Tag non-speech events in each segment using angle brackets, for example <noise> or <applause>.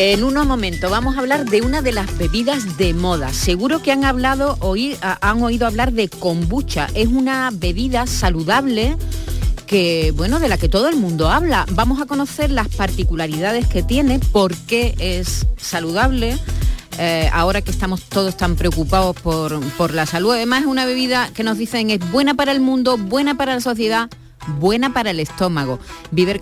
En unos momentos vamos a hablar de una de las bebidas de moda. Seguro que han hablado, han oído hablar de kombucha. Es una bebida saludable que, bueno, de la que todo el mundo habla. Vamos a conocer las particularidades que tiene, por qué es saludable. Eh, ahora que estamos todos tan preocupados por, por la salud. Además es una bebida que nos dicen es buena para el mundo, buena para la sociedad, buena para el estómago. Viver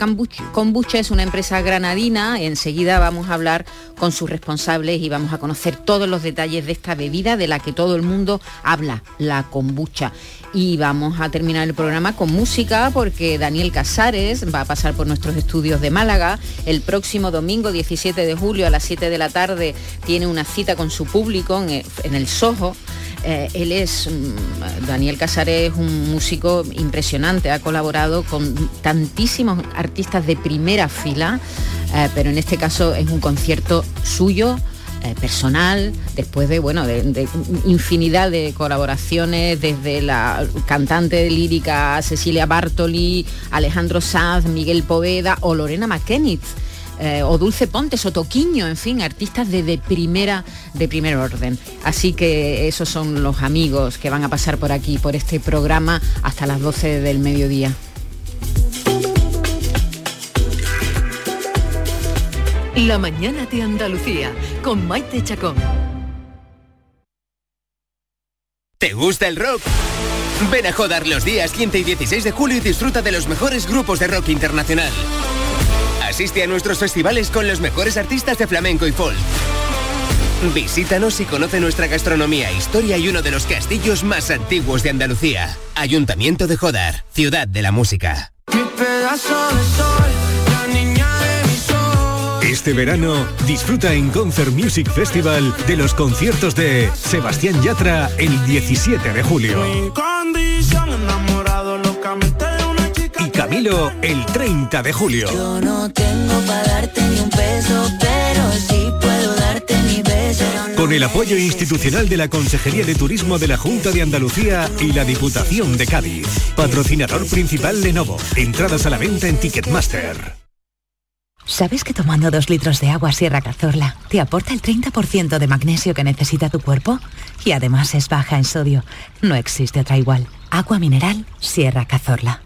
Kombucha es una empresa granadina, enseguida vamos a hablar con sus responsables y vamos a conocer todos los detalles de esta bebida de la que todo el mundo habla, la kombucha. Y vamos a terminar el programa con música porque Daniel Casares va a pasar por nuestros estudios de Málaga. El próximo domingo 17 de julio a las 7 de la tarde tiene una cita con su público en el Soho eh, él es, mm, Daniel Casares es un músico impresionante, ha colaborado con tantísimos artistas de primera fila, eh, pero en este caso es un concierto suyo, eh, personal, después de, bueno, de, infinidad de colaboraciones, desde la cantante lírica Cecilia Bartoli, Alejandro Sanz, Miguel Poveda o Lorena McKennitt eh, o Dulce Pontes o Toquiño, en fin, artistas de, primera, de primer orden. Así que esos son los amigos que van a pasar por aquí, por este programa, hasta las 12 del mediodía. La mañana de Andalucía, con Maite Chacón. ¿Te gusta el rock? Ven a Jodar los días 15 y 16 de julio y disfruta de los mejores grupos de rock internacional. Asiste a nuestros festivales con los mejores artistas de flamenco y folk. Visítanos y conoce nuestra gastronomía, historia y uno de los castillos más antiguos de Andalucía. Ayuntamiento de Jodar, ciudad de la música. Este verano disfruta en Concert Music Festival de los conciertos de Sebastián Yatra el 17 de julio. El 30 de julio. Yo no tengo para darte ni un peso, pero sí puedo darte mi beso. Con el apoyo institucional de la Consejería de Turismo de la Junta de Andalucía y la Diputación de Cádiz. Patrocinador principal Lenovo. Entradas a la venta en Ticketmaster. ¿Sabes que tomando dos litros de agua Sierra Cazorla te aporta el 30% de magnesio que necesita tu cuerpo? Y además es baja en sodio. No existe otra igual. Agua mineral Sierra Cazorla.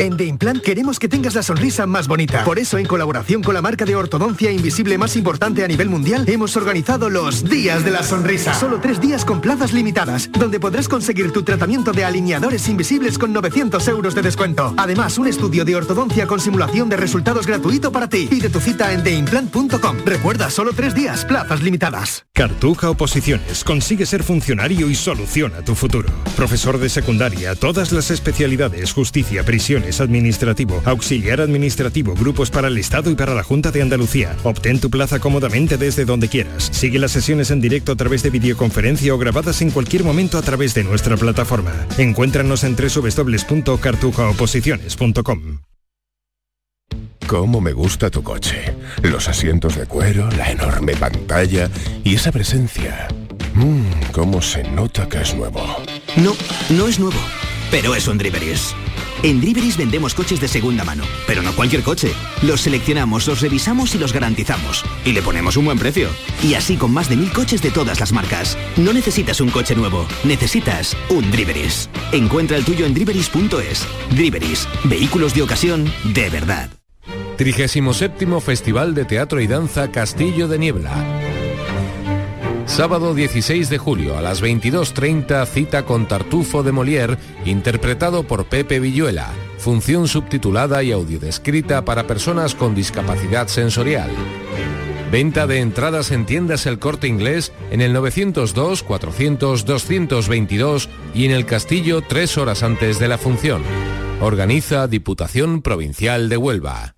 En The Implant queremos que tengas la sonrisa más bonita. Por eso, en colaboración con la marca de ortodoncia invisible más importante a nivel mundial, hemos organizado los Días de la Sonrisa. Solo tres días con plazas limitadas, donde podrás conseguir tu tratamiento de alineadores invisibles con 900 euros de descuento. Además, un estudio de ortodoncia con simulación de resultados gratuito para ti. Pide tu cita en theimplant.com. Recuerda, solo tres días, plazas limitadas. Cartuja Oposiciones. Consigue ser funcionario y soluciona tu futuro. Profesor de secundaria, todas las especialidades, justicia, prisiones administrativo, auxiliar administrativo, grupos para el Estado y para la Junta de Andalucía. Obtén tu plaza cómodamente desde donde quieras. Sigue las sesiones en directo a través de videoconferencia o grabadas en cualquier momento a través de nuestra plataforma. Encuéntranos en www.cartujaoposiciones.com. Cómo me gusta tu coche. Los asientos de cuero, la enorme pantalla y esa presencia. Mmm, cómo se nota que es nuevo. No, no es nuevo, pero es un Driveris. En Driveris vendemos coches de segunda mano, pero no cualquier coche. Los seleccionamos, los revisamos y los garantizamos. Y le ponemos un buen precio. Y así con más de mil coches de todas las marcas. No necesitas un coche nuevo, necesitas un Driveris. Encuentra el tuyo en driveris.es. Driveris, vehículos de ocasión de verdad. 37 Festival de Teatro y Danza Castillo de Niebla Sábado 16 de julio a las 22.30 cita con Tartufo de Molière, interpretado por Pepe Villuela. Función subtitulada y audiodescrita para personas con discapacidad sensorial. Venta de entradas en tiendas El Corte Inglés en el 902 400 222 y en el Castillo tres horas antes de la función. Organiza Diputación Provincial de Huelva.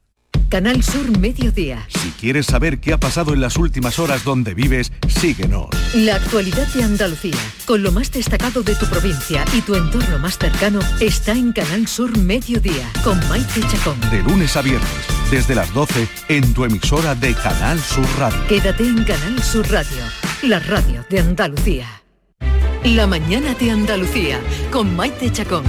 Canal Sur Mediodía. Si quieres saber qué ha pasado en las últimas horas donde vives, síguenos. La actualidad de Andalucía, con lo más destacado de tu provincia y tu entorno más cercano, está en Canal Sur Mediodía, con Maite Chacón. De lunes a viernes, desde las 12, en tu emisora de Canal Sur Radio. Quédate en Canal Sur Radio, la radio de Andalucía. La mañana de Andalucía, con Maite Chacón.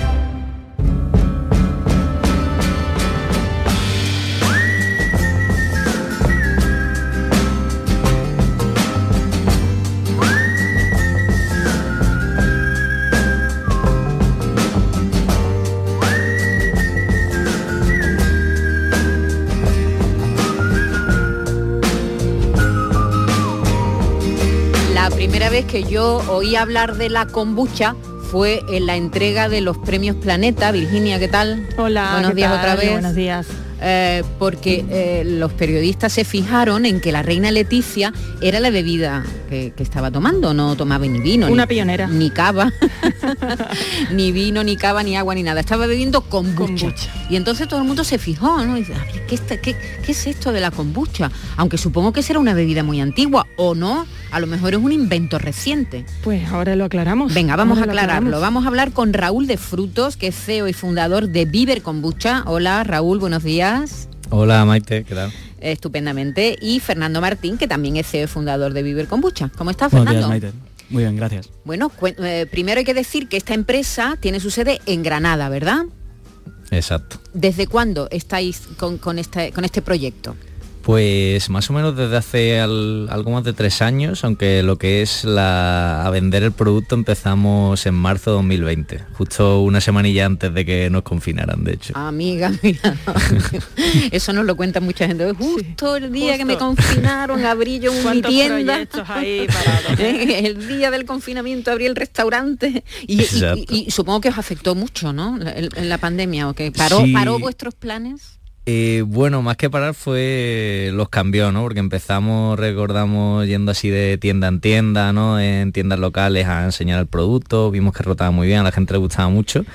Que yo oí hablar de la kombucha fue en la entrega de los premios Planeta. Virginia, ¿qué tal? Hola, Buenos ¿qué días tal? otra vez. Buenos días. Eh, porque eh, los periodistas se fijaron en que la reina Leticia era la bebida que, que estaba tomando, no tomaba ni vino, Una ni, pionera. ni cava, <laughs> ni vino, ni cava, ni agua, ni nada. Estaba bebiendo kombucha. Y entonces todo el mundo se fijó, ¿no? Y dice, a ver, ¿qué, está- qué- qué es esto de la kombucha? Aunque supongo que será una bebida muy antigua, o no, a lo mejor es un invento reciente. Pues ahora lo aclaramos. Venga, vamos a Ahora aclararlo. Vamos a hablar con Raúl de Frutos, que es CEO y fundador de Viver Kombucha. Hola, Raúl, buenos días. Hola Maite, ¿qué tal? Estupendamente. Y Fernando Martín, que también es CEO y fundador de Viver Kombucha. ¿Cómo estás, Buenos Fernando? días, Maite. Muy bien, gracias. Bueno, eh, primero hay que decir que esta empresa tiene su sede en Granada, ¿verdad? Exacto. ¿Desde cuándo estáis con, con este, con este proyecto? Pues más o menos desde hace al- algo más de tres años, aunque lo que es la, a vender el producto empezamos en marzo de 2020, justo una semanilla antes de que nos confinaran, de hecho. Amiga, <laughs> mira, eso nos lo cuenta mucha gente. Justo el día que me confinaron abrí yo mi ¿Cuántos tienda. ahí parados? <laughs> el día del confinamiento abrí el restaurante y, y- Exacto. y- y supongo que os afectó mucho, ¿no? En, la pandemia, ¿o que paró, Sí. paró vuestros planes? Eh, bueno, más que parar fue los cambios, ¿no? Porque empezamos, recordamos, yendo así de tienda en tienda, ¿no? En tiendas locales a enseñar el producto, vimos que rotaba muy bien, a la gente le gustaba mucho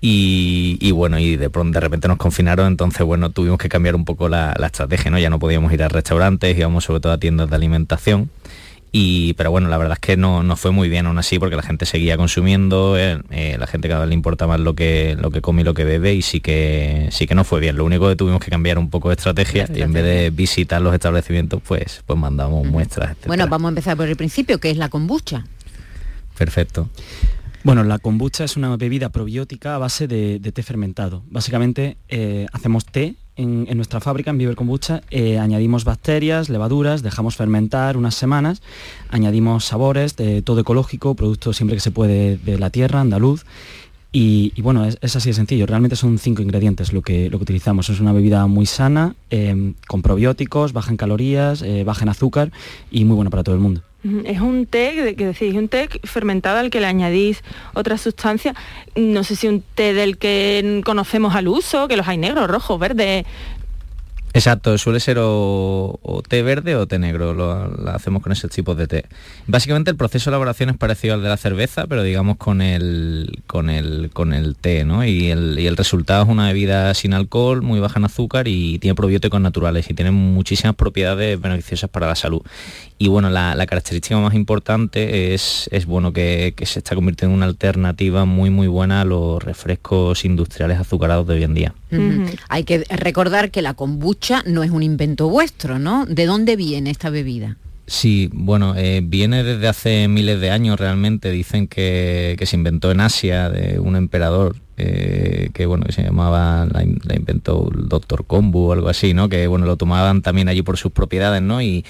y, y bueno, y de pronto de repente nos confinaron, entonces bueno, tuvimos que cambiar un poco la, la estrategia, ¿no? Ya no podíamos ir a restaurantes, íbamos sobre todo a tiendas de alimentación. Y, pero bueno, la verdad es que no, no fue muy bien aún así porque la gente seguía consumiendo, eh, eh, la gente cada vez le importa más lo que, lo que come y lo que bebe y sí que, sí que no fue bien. Lo único que tuvimos que cambiar un poco de estrategia y en vez de visitar los establecimientos, pues, pues mandamos muestras. etcétera. Bueno, vamos a empezar por el principio, que es la kombucha. Perfecto. Bueno, la kombucha es una bebida probiótica a base de, de té fermentado. Básicamente eh, hacemos té en, nuestra fábrica, en Viver Kombucha, eh, añadimos bacterias, levaduras, dejamos fermentar unas semanas, añadimos sabores, de todo ecológico, productos siempre que se puede de la tierra, andaluz. Y, y bueno, es, es así de sencillo. Realmente son cinco ingredientes lo que, lo que utilizamos. Es una bebida muy sana, eh, con probióticos, baja en calorías, eh, baja en azúcar y muy buena para todo el mundo. Es un té, que- decís, un té fermentado al que le añadís otra sustancia. No sé si un té del que conocemos al uso, que los hay negros, rojos, verdes. Exacto, suele ser o, o té verde o té negro, lo, lo hacemos con ese tipo de té. Básicamente el proceso de elaboración es parecido al de la cerveza, pero digamos con el, con el, con el té, ¿no? Y el, y el resultado es una bebida sin alcohol, muy baja en azúcar y tiene probióticos naturales y tiene muchísimas propiedades beneficiosas para la salud. Y bueno, la, la característica más importante es, es bueno que, que se está convirtiendo en una alternativa muy muy buena a los refrescos industriales azucarados de hoy en día. Hay que recordar que la kombucha no es un invento vuestro, ¿no? ¿De dónde viene esta bebida? Sí, bueno, eh, viene desde hace miles de años realmente. Dicen que, que se inventó en Asia de un emperador eh, que bueno que se llamaba, la, in- la inventó el doctor Kombu o algo así, ¿no? Que bueno lo tomaban también allí por sus propiedades, ¿no? Y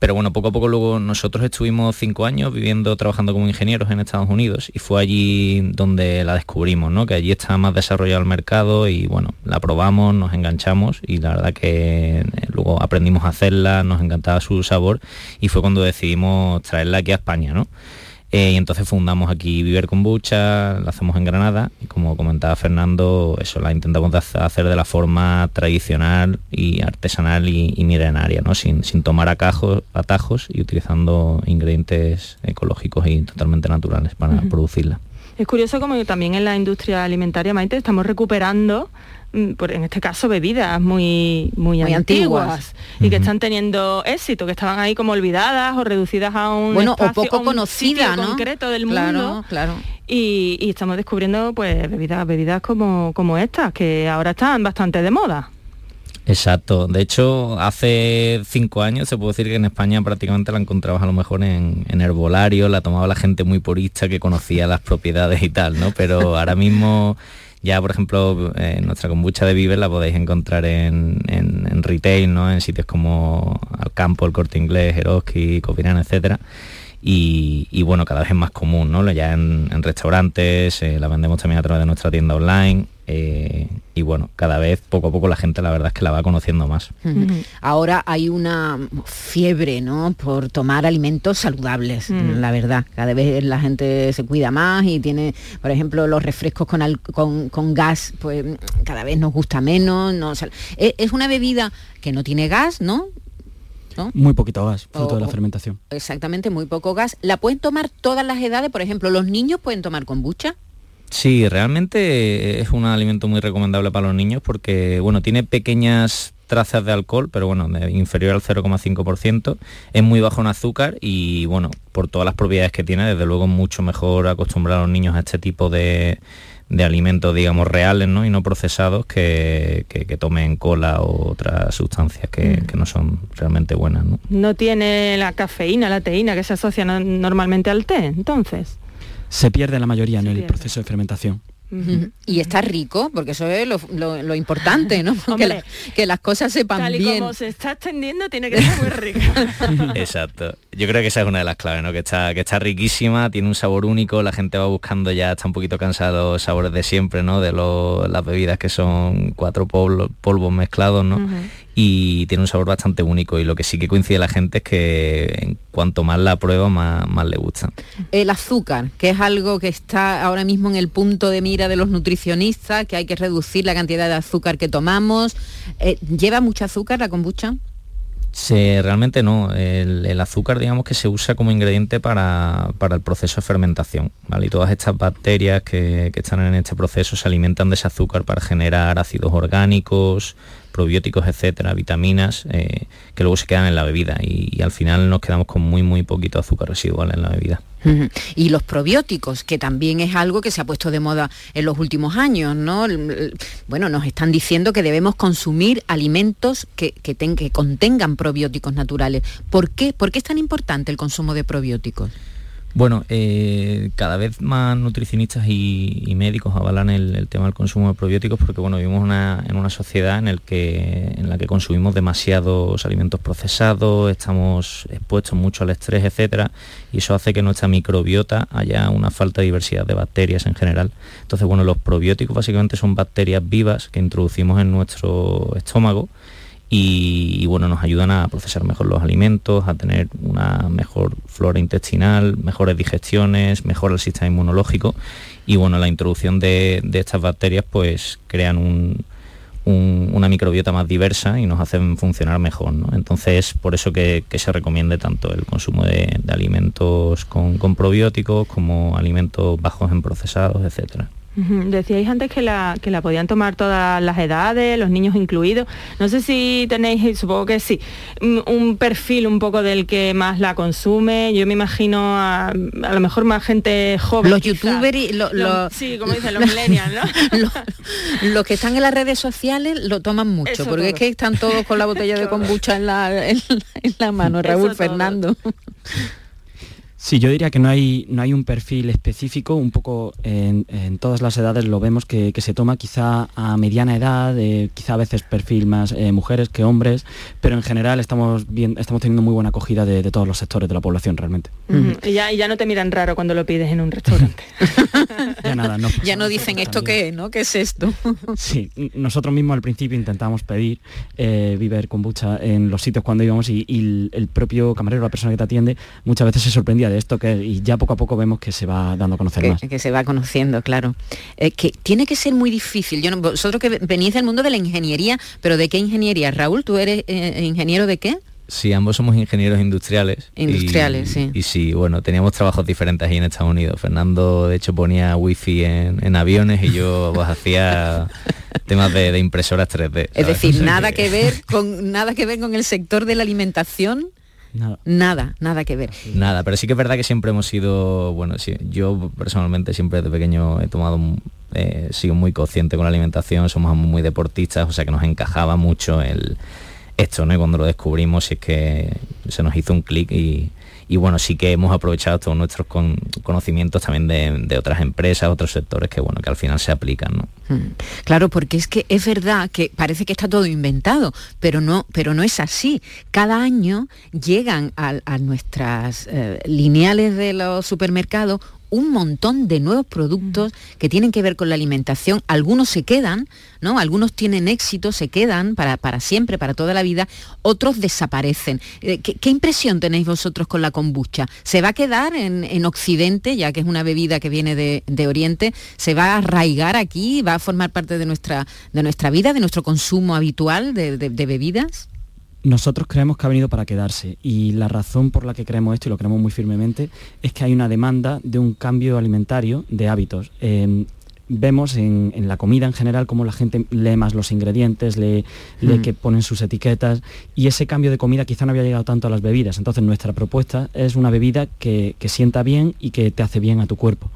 Pero bueno, poco a poco luego nosotros estuvimos cinco años viviendo, trabajando como ingenieros en Estados Unidos y fue allí donde la descubrimos, ¿no? Que allí está más desarrollado el mercado y bueno, la probamos, nos enganchamos y la verdad que eh, luego aprendimos a hacerla, nos encantaba su sabor y fue cuando decidimos traerla aquí a España, ¿no? Eh, y entonces fundamos aquí Viver Kombucha, la hacemos en Granada y como comentaba Fernando, eso la intentamos hacer de la forma tradicional y artesanal y, milenaria, ¿no? sin, tomar atajos y utilizando ingredientes ecológicos y totalmente naturales para producirla. Es curioso como también en la industria alimentaria, Maite, estamos recuperando Mm, en este caso bebidas muy, muy, antiguas, y que están teniendo éxito, que estaban ahí como olvidadas o reducidas a un bueno o poco conocida concreto del mundo. Claro. Y, estamos descubriendo pues bebidas, bebidas como, como estas, que ahora están bastante de moda. Exacto. De hecho, hace cinco años se puede decir que en España prácticamente la encontrabas a lo mejor en, en, herbolario, la tomaba la gente muy purista que conocía las propiedades y tal, ¿no? Pero <laughs> ahora mismo ya, por ejemplo, eh, nuestra kombucha de Viver la podéis encontrar en, retail, ¿no? En sitios como Alcampo, El Corte Inglés, Eroski, Covirán, etcétera. Y, bueno, cada vez es más común, ¿no? Ya en, restaurantes, eh, la vendemos también a través de nuestra tienda online eh, y bueno, cada vez poco a poco la gente la verdad es que la va conociendo más. Ahora hay una fiebre, ¿no? Por tomar alimentos saludables, la verdad. Cada vez la gente se cuida más y tiene, por ejemplo, los refrescos con, con, gas, pues cada vez nos gusta menos. No, e, es una bebida que no tiene gas, ¿no? Muy poquito gas, fruto de la fermentación. Exactamente, muy poco gas. ¿La pueden tomar todas las edades? Por ejemplo, ¿los niños pueden tomar kombucha? Sí, realmente es un alimento muy recomendable para los niños porque, bueno, tiene pequeñas trazas de alcohol, pero bueno, inferior al 0,5%, es muy bajo en azúcar y bueno, por todas las propiedades que tiene, desde luego mucho mejor acostumbrar a los niños a este tipo de, alimentos, digamos, reales ¿no? y no procesados que, tomen cola o otras sustancias que, mm. no son realmente buenas. ¿no? no tiene la cafeína, la teína que se asocia normalmente al té, entonces se pierde la mayoría en el proceso de fermentación. Y está rico, porque eso es lo, importante, ¿no? <laughs> que, las cosas sepan Tal y como se está extendiendo, tiene que ser muy rico. <laughs> Exacto. Yo creo que esa es una de las claves, ¿no? Que está, que está riquísima, tiene un sabor único, la gente va buscando ya, está un poquito cansada de los sabores de siempre, ¿no? De las bebidas que son cuatro polvos, mezclados, ¿no? Y tiene un sabor bastante único y lo que sí que coincide la gente es que en cuanto más la prueba más, más le gusta. El azúcar, que es algo que está ahora mismo en el punto de mira de los nutricionistas, que hay que reducir la cantidad de azúcar que tomamos. Eh, ¿Lleva mucho azúcar la kombucha? Se, realmente no. El, azúcar, digamos que se usa como ingrediente para, el proceso de fermentación. ¿vale? Y todas estas bacterias que, que, están en este proceso se alimentan de ese azúcar para generar ácidos orgánicos, probióticos, etcétera, vitaminas, eh, que luego se quedan en la bebida y, al final nos quedamos con muy, muy poquito azúcar residual en la bebida. Y los probióticos, que también es algo que se ha puesto de moda en los últimos años, ¿no? Bueno, nos están diciendo que debemos consumir alimentos que, que, que contengan probióticos naturales. ¿Por qué? ¿Por qué es tan importante el consumo de probióticos? Bueno, eh, cada vez más nutricionistas y, médicos avalan el, tema del consumo de probióticos porque bueno, vivimos en una sociedad en, en la que consumimos demasiados alimentos procesados, estamos expuestos mucho al estrés, etcétera, y eso hace que nuestra microbiota haya una falta de diversidad de bacterias en general. Entonces, bueno, los probióticos básicamente son bacterias vivas que introducimos en nuestro estómago y, bueno, nos ayudan a procesar mejor los alimentos, a tener una mejor flora intestinal, mejores digestiones, mejor el sistema inmunológico y bueno, la introducción de, estas bacterias pues crean una microbiota más diversa y nos hacen funcionar mejor. Entonces, por eso que, se recomiende tanto el consumo de, alimentos con, con, probióticos como alimentos bajos en procesados, etcétera. Decíais antes que la, que la podían tomar todas las edades, los niños incluidos. No sé si tenéis, supongo que sí, un perfil un poco del que más la consume. Yo me imagino a, lo mejor más gente joven. Los youtubers y los, sí, como dicen, los millennials, ¿no? <laughs> los, que están en las redes sociales lo toman mucho, porque es que están todos con la botella de <laughs> kombucha en la, en, la mano, Raúl Fernando. Sí, yo diría que no hay, no hay un perfil específico, un poco en, todas las edades lo vemos que, se toma quizá a mediana edad, eh, quizá a veces perfil más eh, mujeres que hombres, pero en general estamos, bien, estamos teniendo muy buena acogida de, todos los sectores de la población realmente. y, ya, ya no te miran raro cuando lo pides en un restaurante. <laughs> ya nada, no. <laughs> Ya no dicen esto qué, ¿no? ¿Qué es esto? <laughs> sí, nosotros mismos al principio intentamos pedir eh, Viver Kombucha en los sitios cuando íbamos y, y el propio camarero, la persona que te atiende, muchas veces se sorprendía de esto que, y ya poco a poco vemos que se va dando a conocer que, más. Que se va conociendo, claro. Eh, que tiene que ser muy difícil. Yo vosotros que venís del mundo de la ingeniería, pero ¿de qué ingeniería? Raúl, ¿tú eres eh, ingeniero de qué? Sí, ambos somos ingenieros industriales. Industriales, sí. Y sí, bueno, teníamos trabajos diferentes ahí en Estados Unidos. Fernando, de hecho, ponía wifi en, en aviones y yo pues, <laughs> hacía temas de, impresoras 3D. Es decir, nada que... ver con nada que ver con el sector de la alimentación. Nada. nada, que ver. Nada, pero sí que es verdad que siempre hemos sido, bueno, sí, yo personalmente siempre desde pequeño he tomado, eh, sido muy consciente con la alimentación, somos muy deportistas, o sea que nos encajaba mucho el esto, ¿no? Y cuando lo descubrimos es que se nos hizo un clic y, y bueno, sí que hemos aprovechado todos nuestros conocimientos también de, otras empresas, otros sectores que bueno, que al final se aplican, ¿no? Hmm. Claro, porque es que es verdad que parece que está todo inventado, pero no, pero no es así. Cada año llegan a, nuestras eh, lineales de los supermercados un montón de nuevos productos que tienen que ver con la alimentación. Algunos se quedan, ¿no? Algunos tienen éxito, se quedan para, para siempre, para toda la vida, otros desaparecen. Eh, ¿Qué, impresión tenéis vosotros con la kombucha? ¿Se va a quedar en, Occidente, ya que es una bebida que viene de, Oriente? ¿Se va a arraigar aquí? ¿Va a formar parte de nuestra, de nuestra vida, de nuestro consumo habitual de bebidas? Nosotros creemos que ha venido para quedarse y la razón por la que creemos esto y lo creemos muy firmemente es que hay una demanda de un cambio alimentario de hábitos. Em, vemos en, la comida en general cómo la gente lee más los ingredientes, lee, mm. que ponen sus etiquetas y ese cambio de comida quizá no había llegado tanto a las bebidas. Entonces nuestra propuesta es una bebida que sienta bien y que te hace bien a tu cuerpo.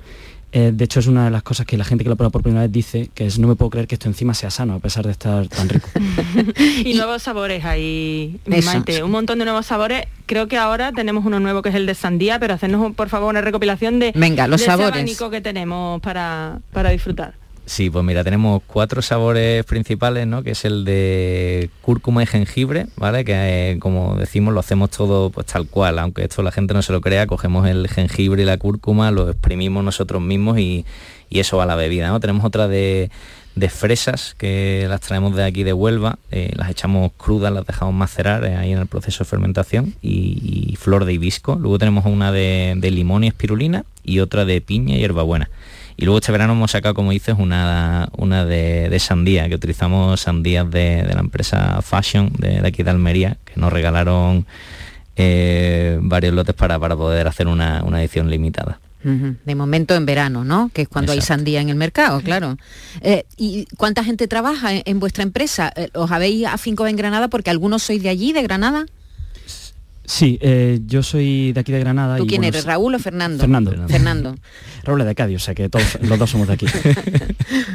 Eh, de hecho, es una de las cosas que la gente que lo prueba por primera vez dice, que es no me puedo creer que esto encima sea sano, a pesar de estar tan rico. <laughs> <laughs> y nuevos sabores ahí, Maite, un montón de nuevos sabores. Creo que ahora tenemos uno nuevo que es el de sandía, pero hacernos por favor una recopilación de, Venga, los sabores. Ese que tenemos para, para disfrutar. Sí, pues mira, tenemos cuatro sabores principales, ¿no? Que es el de cúrcuma y jengibre, ¿vale? Que eh, como decimos lo hacemos todo pues tal cual, aunque esto la gente no se lo crea, cogemos el jengibre y la cúrcuma, lo exprimimos nosotros mismos y, eso va a la bebida, ¿no? Tenemos otra de, fresas que las traemos de aquí de Huelva, eh, las echamos crudas, las dejamos macerar eh, ahí en el proceso de fermentación y, flor de hibisco. Luego tenemos una de, de limón y espirulina y otra de piña y hierbabuena. Y luego este verano hemos sacado, como dices, una, una de, sandía, que utilizamos sandías de, la empresa Fashion de, aquí de Almería, que nos regalaron eh, varios lotes para, para poder hacer una, edición limitada. De momento en verano, ¿no? Que es cuando hay sandía en el mercado, claro. Eh, ¿Y cuánta gente trabaja en, vuestra empresa? Eh, ¿Os habéis afincado en Granada porque algunos sois de allí, de Granada? Sí, yo soy de aquí de Granada. ¿Tú quién eres, Raúl o Fernando? Fernando. Fernando. <laughs> Raúl de Cádiz, o sea que todos, los dos somos de aquí. <laughs>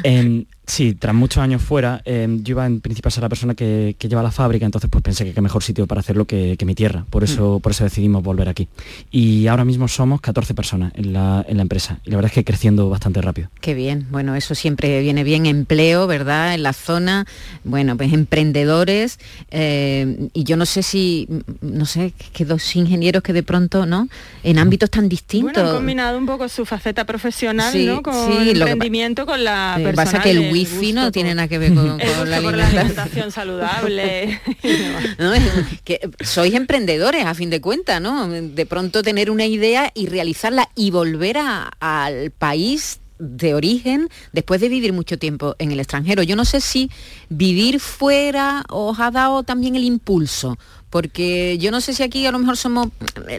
Em, sí, tras muchos años fuera, em, yo iba en principio a ser la persona que, lleva la fábrica, entonces pues pensé que qué mejor sitio para hacerlo que, mi tierra, por eso, mm. por eso decidimos volver aquí. Y ahora mismo somos 14 personas en la, empresa y la verdad es que creciendo bastante rápido. Qué bien, bueno, eso siempre viene bien, empleo, ¿verdad? En la zona, bueno, pues emprendedores eh, y yo no sé si, no sé, que dos ingenieros que de pronto, ¿no? En ámbitos tan distintos. Bueno, han combinado un poco su faceta profesional, ¿no? Con el rendimiento, con la Lo que pasa es que el wifi no tiene nada que ver con, <laughs> la, alimentación. saludable. <laughs> que sois emprendedores, a fin de cuentas, ¿no? De pronto tener una idea y realizarla y volver al país de origen después de vivir mucho tiempo en el extranjero. Yo no sé si vivir fuera os ha dado también el impulso porque yo no sé si aquí a lo mejor somos,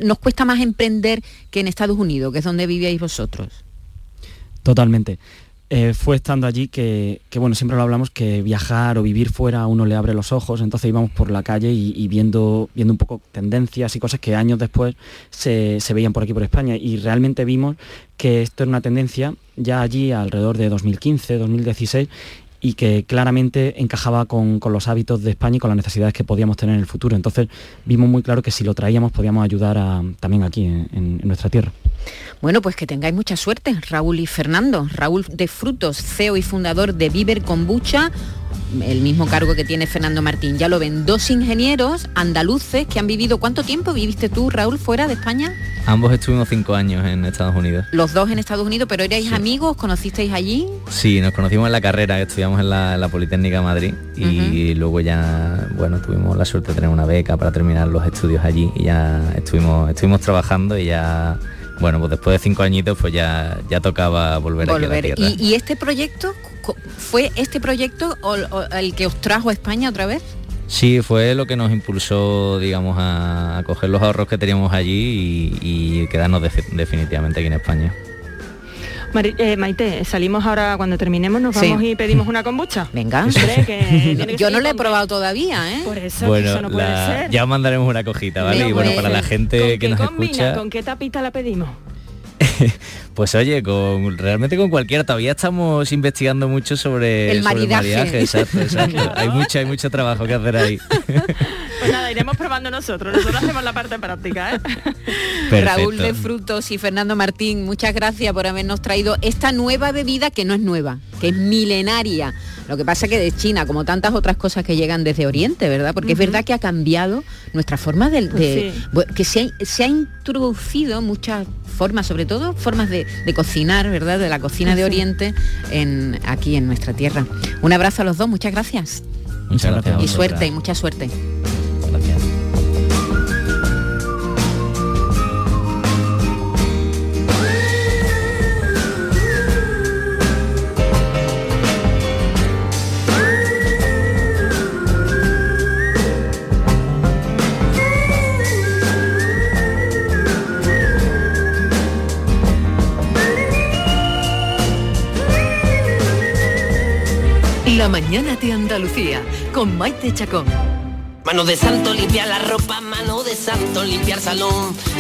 nos cuesta más emprender que en Estados Unidos, que es donde vivíais vosotros. Totalmente. Eh, fue estando allí que, bueno, siempre lo hablamos, que viajar o vivir fuera a uno le abre los ojos, entonces íbamos por la calle y, viendo, viendo un poco tendencias y cosas que años después se, se, veían por aquí por España y realmente vimos que esto era una tendencia ya allí alrededor de 2015, 2016 y que claramente encajaba con, los hábitos de España y con las necesidades que podíamos tener en el futuro. Entonces vimos muy claro que si lo traíamos podíamos ayudar también aquí en, nuestra tierra. Bueno, pues que tengáis mucha suerte, Raúl y Fernando. Raúl de Frutos, CEO y fundador de Viver Kombucha, el mismo cargo que tiene Fernando Martín. Ya lo ven, dos ingenieros andaluces que han vivido, ¿cuánto tiempo viviste tú, Raúl, fuera de España? Ambos estuvimos cinco años en Estados Unidos. Los dos en Estados Unidos, pero erais amigos, ¿conocisteis allí? Sí, nos conocimos en la carrera, estudiamos en la, Politécnica de Madrid y luego ya, bueno, tuvimos la suerte de tener una beca para terminar los estudios allí y ya estuvimos, estuvimos trabajando y ya bueno, pues después de cinco añitos pues ya, ya tocaba volver, a la tierra. ¿Y, este proyecto, fue este proyecto el que os trajo a España otra vez? Sí, fue lo que nos impulsó, digamos, a, coger los ahorros que teníamos allí y, quedarnos definitivamente aquí en España. Eh, Maite, salimos ahora cuando terminemos, nos vamos y pedimos una kombucha. <laughs> Venga. Yo <laughs> no la he probado todavía, ¿eh? Por eso, eso no puede ser. Ya mandaremos una cojita, ¿vale? y bueno, para la gente que nos escucha. ¿Con qué tapita la pedimos? <laughs> pues oye, con realmente con cualquiera, todavía estamos investigando mucho sobre el maridaje. exacto, exacto. <laughs> hay mucho, hay mucho trabajo que hacer ahí. <laughs> pues nada, iremos probando nosotros. Nosotros hacemos la parte práctica, ¿eh? Raúl de Frutos y Fernando Martín, muchas gracias por habernos traído esta nueva bebida que no es nueva, que es milenaria. Lo que pasa que de China, como tantas otras cosas que llegan desde Oriente, ¿verdad? Porque es verdad que ha cambiado nuestra forma de... que se ha, introducido muchas formas, sobre todo formas de, cocinar, ¿verdad? De la cocina de Oriente en, aquí en nuestra tierra. Un abrazo a los dos, muchas gracias. Muchas gracias. Y suerte, y mucha suerte. Mañana de Andalucía con Maite Chacón. Mano de santo limpia la ropa, mano de santo limpiar salón,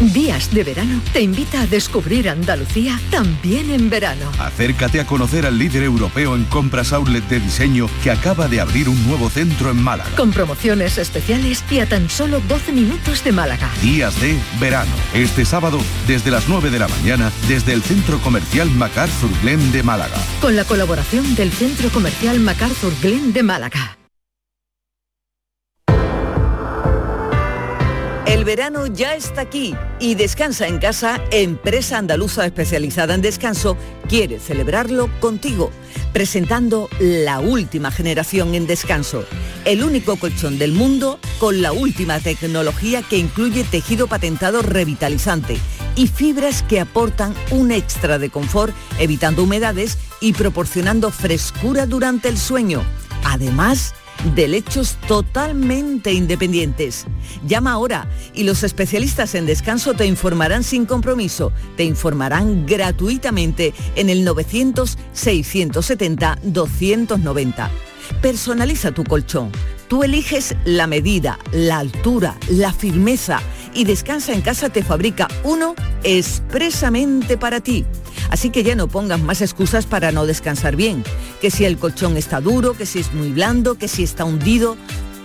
Días de verano te invita a descubrir Andalucía también en verano. Acércate a conocer al líder europeo en compras outlet de diseño que acaba de abrir un nuevo centro en Málaga. Con promociones especiales y a tan solo 12 minutos de Málaga. Días de verano. Este sábado desde las 9 de la mañana desde el Centro Comercial MacArthur Glen de Málaga. Con la colaboración del Centro Comercial MacArthur Glen de Málaga. El verano ya está aquí y Descansa en Casa, empresa andaluza especializada en descanso, quiere celebrarlo contigo, presentando la última generación en descanso, el único colchón del mundo con la última tecnología que incluye tejido patentado revitalizante y fibras que aportan un extra de confort, evitando humedades y proporcionando frescura durante el sueño. Además, de lechos totalmente independientes. Llama ahora y los especialistas en descanso te informarán sin compromiso, te informarán gratuitamente en el 900-670-290. Personaliza tu colchón. Tú eliges la medida, la altura, la firmeza y Descansa en casa te fabrica uno expresamente para ti. Así que ya no pongas más excusas para no descansar bien. Que si el colchón está duro, que si es muy blando, que si está hundido.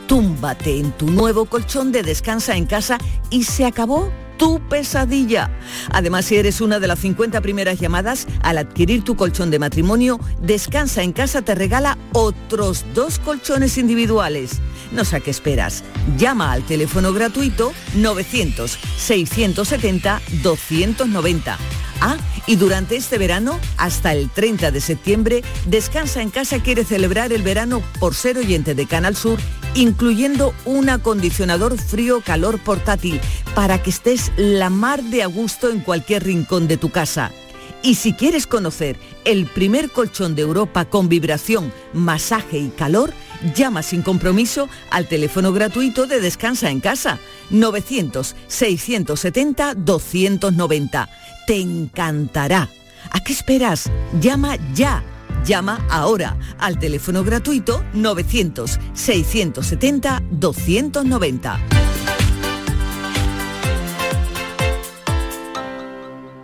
Túmbate en tu nuevo colchón de descansa en casa y se acabó tu pesadilla. Además, si eres una de las 50 primeras llamadas, al adquirir tu colchón de matrimonio, Descansa en casa te regala otros dos colchones individuales. No sé a qué esperas. Llama al teléfono gratuito 900-670-290 Ah, y durante este verano, hasta el 30 de septiembre, Descansa en Casa quiere celebrar el verano por ser oyente de Canal Sur, incluyendo un acondicionador frío-calor portátil para que estés la mar de a gusto en cualquier rincón de tu casa. Y si quieres conocer el primer colchón de Europa con vibración, masaje y calor, Llama sin compromiso al teléfono gratuito de Descansa en Casa 900-670-290. Te encantará. ¿A qué esperas? Llama ya. Llama ahora al teléfono gratuito 900-670-290.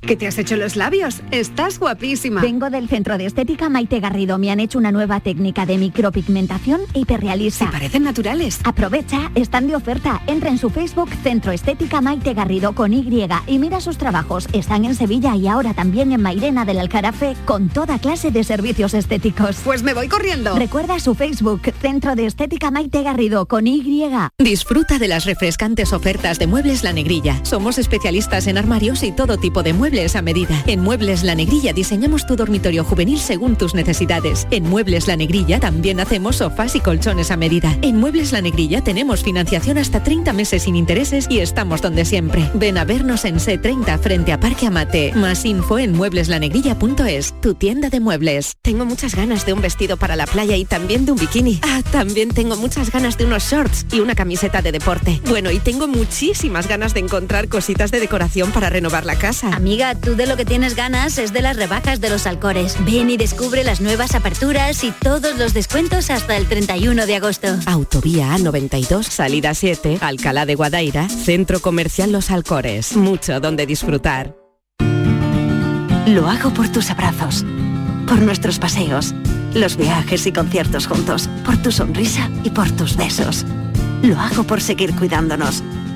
¿Qué te has hecho los labios? Estás guapísima. Vengo del Centro de Estética Maite Garrido. Me han hecho una nueva técnica de micropigmentación hiperrealista. Se parecen naturales. Aprovecha, están de oferta. Entra en su Facebook Centro Estética Maite Garrido con Y y mira sus trabajos. Están en Sevilla y ahora también en Mairena del Alcarafe con toda clase de servicios estéticos. Pues me voy corriendo. Recuerda su Facebook Centro de Estética Maite Garrido con Y. Disfruta de las refrescantes ofertas de Muebles La Negrilla. Somos especialistas en armarios y todo tipo de muebles a medida. En Muebles La Negrilla diseñamos tu dormitorio juvenil según tus necesidades. En Muebles La Negrilla también hacemos sofás y colchones a medida. En Muebles La Negrilla tenemos financiación hasta 30 meses sin intereses y estamos donde siempre. Ven a vernos en C30 frente a Parque Amate. Más info en muebleslanegrilla.es, tu tienda de muebles. Tengo muchas ganas de un vestido para la playa y también de un bikini. Ah, también tengo muchas ganas de unos shorts y una camiseta de deporte. Bueno, y tengo muchísimas ganas de encontrar cositas de decoración para renovar la casa. Amiga, tú de lo que tienes ganas es de las rebajas de los Alcores. Ven y descubre las nuevas aperturas y todos los descuentos hasta el 31 de agosto. Autovía A92, salida 7, Alcalá de Guadaira, Centro Comercial Los Alcores. Mucho donde disfrutar. Lo hago por tus abrazos, por nuestros paseos, los viajes y conciertos juntos, por tu sonrisa y por tus besos. Lo hago por seguir cuidándonos.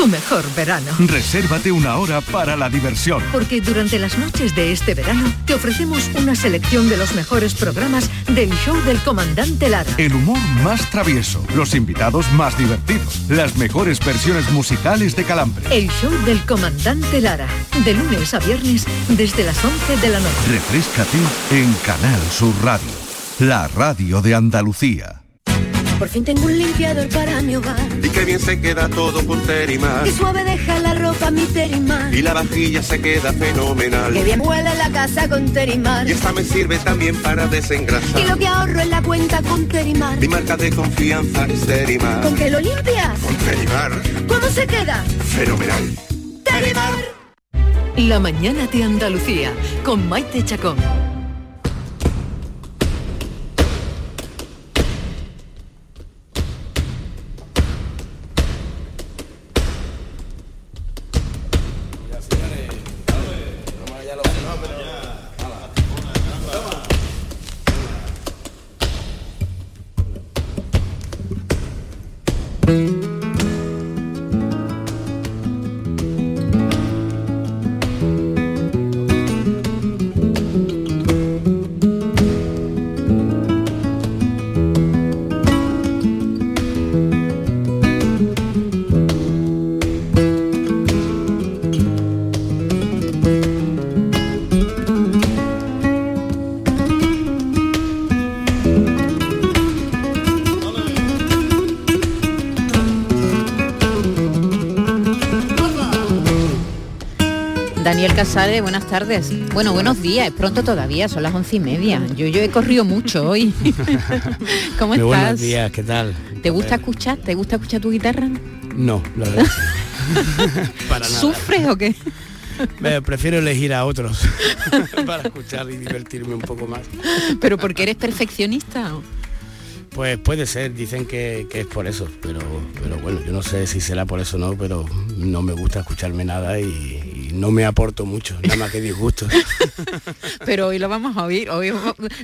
tu mejor verano. Resérvate una hora para la diversión. Porque durante las noches de este verano te ofrecemos una selección de los mejores programas del show del comandante Lara. El humor más travieso, los invitados más divertidos, las mejores versiones musicales de Calambre. El show del comandante Lara. De lunes a viernes desde las 11 de la noche. Refrescate en Canal Sur Radio, la radio de Andalucía. Por fin tengo un limpiador para mi hogar. Y qué bien se queda todo con Terimar. Y suave deja la ropa mi Terimar. Y la vajilla se queda fenomenal. Que bien huele la casa con Terimar. Y esta me sirve también para desengrasar. Y lo que ahorro en la cuenta con Terimar. Mi marca de confianza es Terimar. ¿Con qué lo limpias? Con Terimar. ¿Cómo se queda? Fenomenal. Terimar. La mañana de Andalucía con Maite Chacón. coming up. Daniel Casares, buenas tardes. Bueno, buenos días, es pronto todavía, son las once y media. Yo, yo he corrido mucho hoy. <laughs> ¿Cómo estás? buenos días, ¿qué tal? ¿Te gusta escuchar? ¿Te gusta escuchar tu guitarra? No, la verdad. <laughs> Para nada. ¿Sufres o qué? Me- prefiero elegir a otros <laughs> para escuchar y divertirme un poco más. ¿Pero porque eres perfeccionista? Pues puede ser, dicen que, que es por eso, pero, pero bueno, yo no sé si será por eso o no, pero no me gusta escucharme nada y, y no me aporto mucho, nada más que disgusto. <laughs> Pero hoy lo vamos a oír, hoy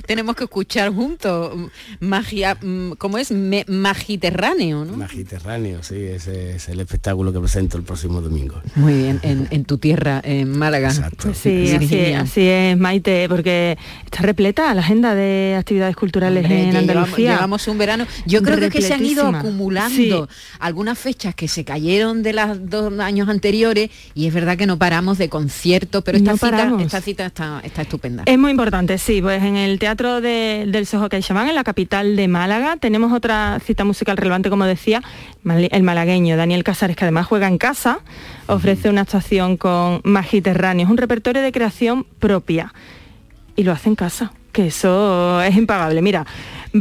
tenemos que escuchar juntos magia, mm, ¿cómo es? Me- magiterráneo, ¿no? Magiterráneo, sí, ese es el espectáculo que presento el próximo domingo. Muy bien, en, en tu tierra, en Málaga. Pues sí, así, es, Maite, porque está repleta la agenda de actividades culturales Hombre, en llevamos- Andalucía. Llevamos un verano. Yo creo que, se han ido acumulando Sí. algunas fechas que se cayeron de los dos años anteriores y es verdad que no paramos de conciertos, pero esta No cita, esta cita está, está estupenda. Es muy importante, sí, pues en el Teatro de- del Soho CaixaBank, en la capital de Málaga, tenemos otra cita musical relevante, como decía, el malagueño Daniel Casares, que además juega en casa, ofrece una actuación con Magiterráneo, es un repertorio de creación propia y lo hace en casa, que eso es impagable. Mira,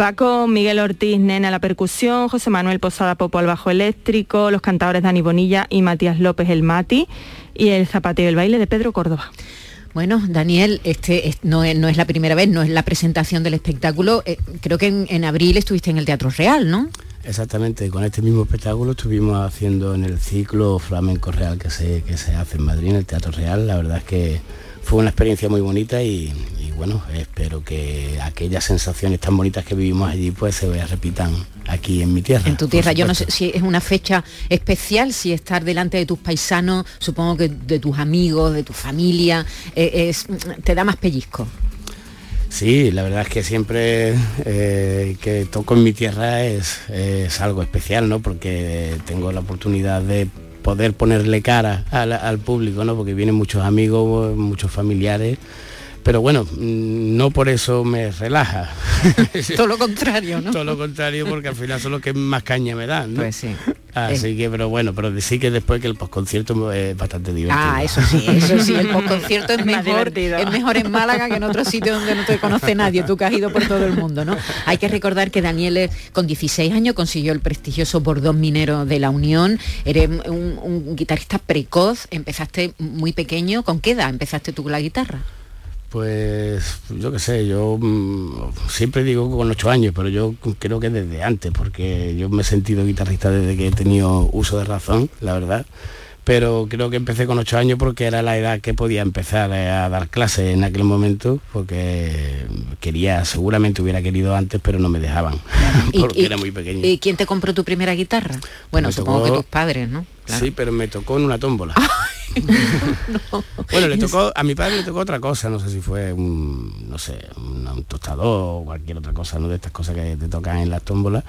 va con Miguel Ortiz Nena a la percusión, José Manuel Posada Popo al bajo eléctrico, los cantadores Dani Bonilla y Matías López el Mati y el zapateo y el baile de Pedro Córdoba. Bueno, Daniel, este es- no, es, no es la primera vez, no es la presentación del espectáculo. eh, creo que en, en abril estuviste en el Teatro Real, ¿no? Exactamente, con este mismo espectáculo estuvimos haciendo en el ciclo Flamenco Real que se, que se hace en Madrid, en el Teatro Real. La verdad es que fue una experiencia muy bonita y, y bueno, espero que aquellas sensaciones tan bonitas que vivimos allí pues se repitan aquí en mi tierra. En tu tierra, yo no sé si es una fecha especial, si estar delante de tus paisanos, supongo que de tus amigos, de tu familia, eh, es, te da más pellizco. Sí, la verdad es que siempre eh, que toco en mi tierra es, es algo especial, ¿no? Porque tengo la oportunidad de poder ponerle cara al, al público, ¿no? Porque vienen muchos amigos, muchos familiares. Pero bueno, mm, no por eso me relaja. <laughs> Todo lo contrario, ¿no? Todo lo contrario, porque al final son los que más caña me dan, ¿no? Pues sí. Así que, pero bueno, pero sí que después que el postconcierto es bastante divertido. Ah, eso sí, eso sí, el <laughs> postconcierto es mejor, es mejor en Málaga que en otro sitio donde no te conoce nadie, tú que has ido por todo el mundo, ¿no? Hay que recordar que Daniel eh, con 16 años consiguió el prestigioso bordón minero de la Unión, eres un, un guitarrista precoz, empezaste muy pequeño, ¿con qué edad empezaste tú con la guitarra? Pues yo qué sé, yo mm, siempre digo con ocho años, pero yo creo que desde antes, porque yo me he sentido guitarrista desde que he tenido uso de razón, la verdad. Pero creo que empecé con ocho años porque era la edad que podía empezar eh, a dar clases en aquel momento, porque quería, seguramente hubiera querido antes, pero no me dejaban, <laughs> ¿Y- porque y- era muy pequeño. ¿Y quién te compró tu primera guitarra? Bueno, Me supongo tocó- que tus padres, ¿no? Claro. Sí, pero me tocó en una tómbola. <laughs> Bueno, le tocó, a mi padre le tocó otra cosa, no sé si fue un, no sé, un, un tostador o cualquier otra cosa, ¿no? De estas cosas que te tocan en las tómbolas.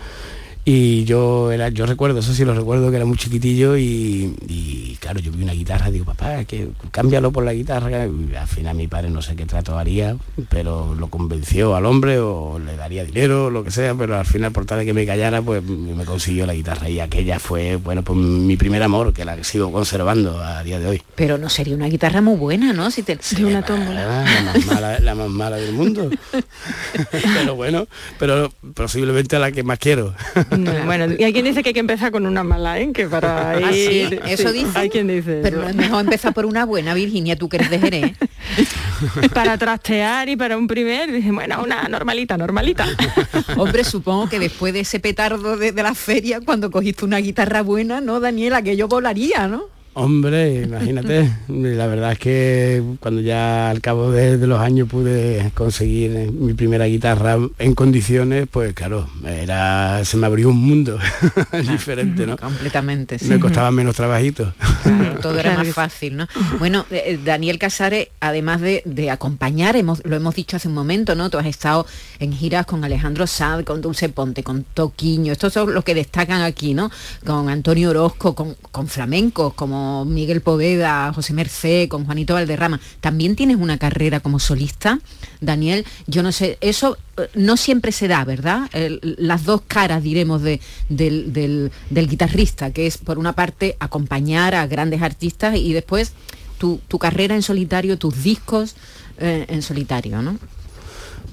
Y yo era, yo recuerdo, eso sí lo recuerdo, que era muy chiquitillo y, y, claro, yo vi una guitarra, digo, papá, que cámbialo por la guitarra. Y al final mi padre no sé qué trato haría, pero lo convenció al hombre o le daría dinero lo que sea, pero al final por tal de que me callara, pues me consiguió la guitarra y aquella fue, bueno, pues mi primer amor, que la sigo conservando a día de hoy. Pero no sería una guitarra muy buena, ¿no? Si te... De una tómbola. La más mala, la más mala del mundo. <laughs> <laughs> pero bueno, pero posiblemente la que más quiero. No, bueno, y hay quien dice que hay que empezar con una mala, ¿eh? Que para ir... ¿Ah, sí? ¿Eso sí, dice? Hay quien dice Pero no es mejor empezar por una buena, Virginia, tú que eres de Jerez. <laughs> para trastear y para un primer, bueno, una normalita, normalita. <laughs> Hombre, supongo que después de ese petardo de, de la feria, cuando cogiste una guitarra buena, ¿no, Daniela? Que yo volaría, ¿no? Hombre, imagínate, la verdad es que cuando ya al cabo de, de los años pude conseguir mi primera guitarra en condiciones, pues claro, era, se me abrió un mundo <laughs> diferente, ¿no? Completamente, sí. Me costaba menos trabajito. Claro, todo era más fácil, ¿no? Bueno, eh, eh, Daniel Casares, además de, de acompañar, hemos, lo hemos dicho hace un momento, ¿no? Tú has estado en giras con Alejandro Sad, con Dulce Ponte, con Toquiño, estos son los que destacan aquí, ¿no? Con Antonio Orozco, con, con flamencos como Miguel Poveda, José Mercé, con Juanito Valderrama. También tienes una carrera como solista, Daniel. Yo no sé, eso eh, no siempre se da, ¿verdad? El- las dos caras, diremos, de, del, del- del guitarrista, que es por una parte acompañar a grandes artistas y después tu, carrera en solitario, tus discos eh, en solitario, ¿no?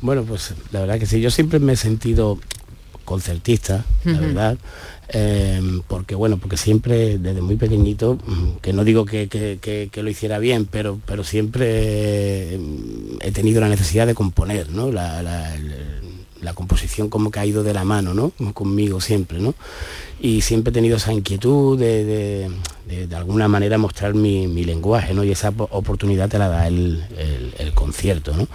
Bueno, pues la verdad que sí, yo siempre me he sentido concertista, la verdad. Em, porque bueno, porque siempre desde muy pequeñito, mm, que no digo que, lo hiciera bien, pero, pero siempre em, he tenido la necesidad de componer, ¿no? La composición como que ha ido de la mano, ¿no? Conmigo siempre, ¿no? Y siempre he tenido esa inquietud de, de, alguna manera mostrar mi, lenguaje, ¿no? Y esa oportunidad te la da el, concierto, ¿no?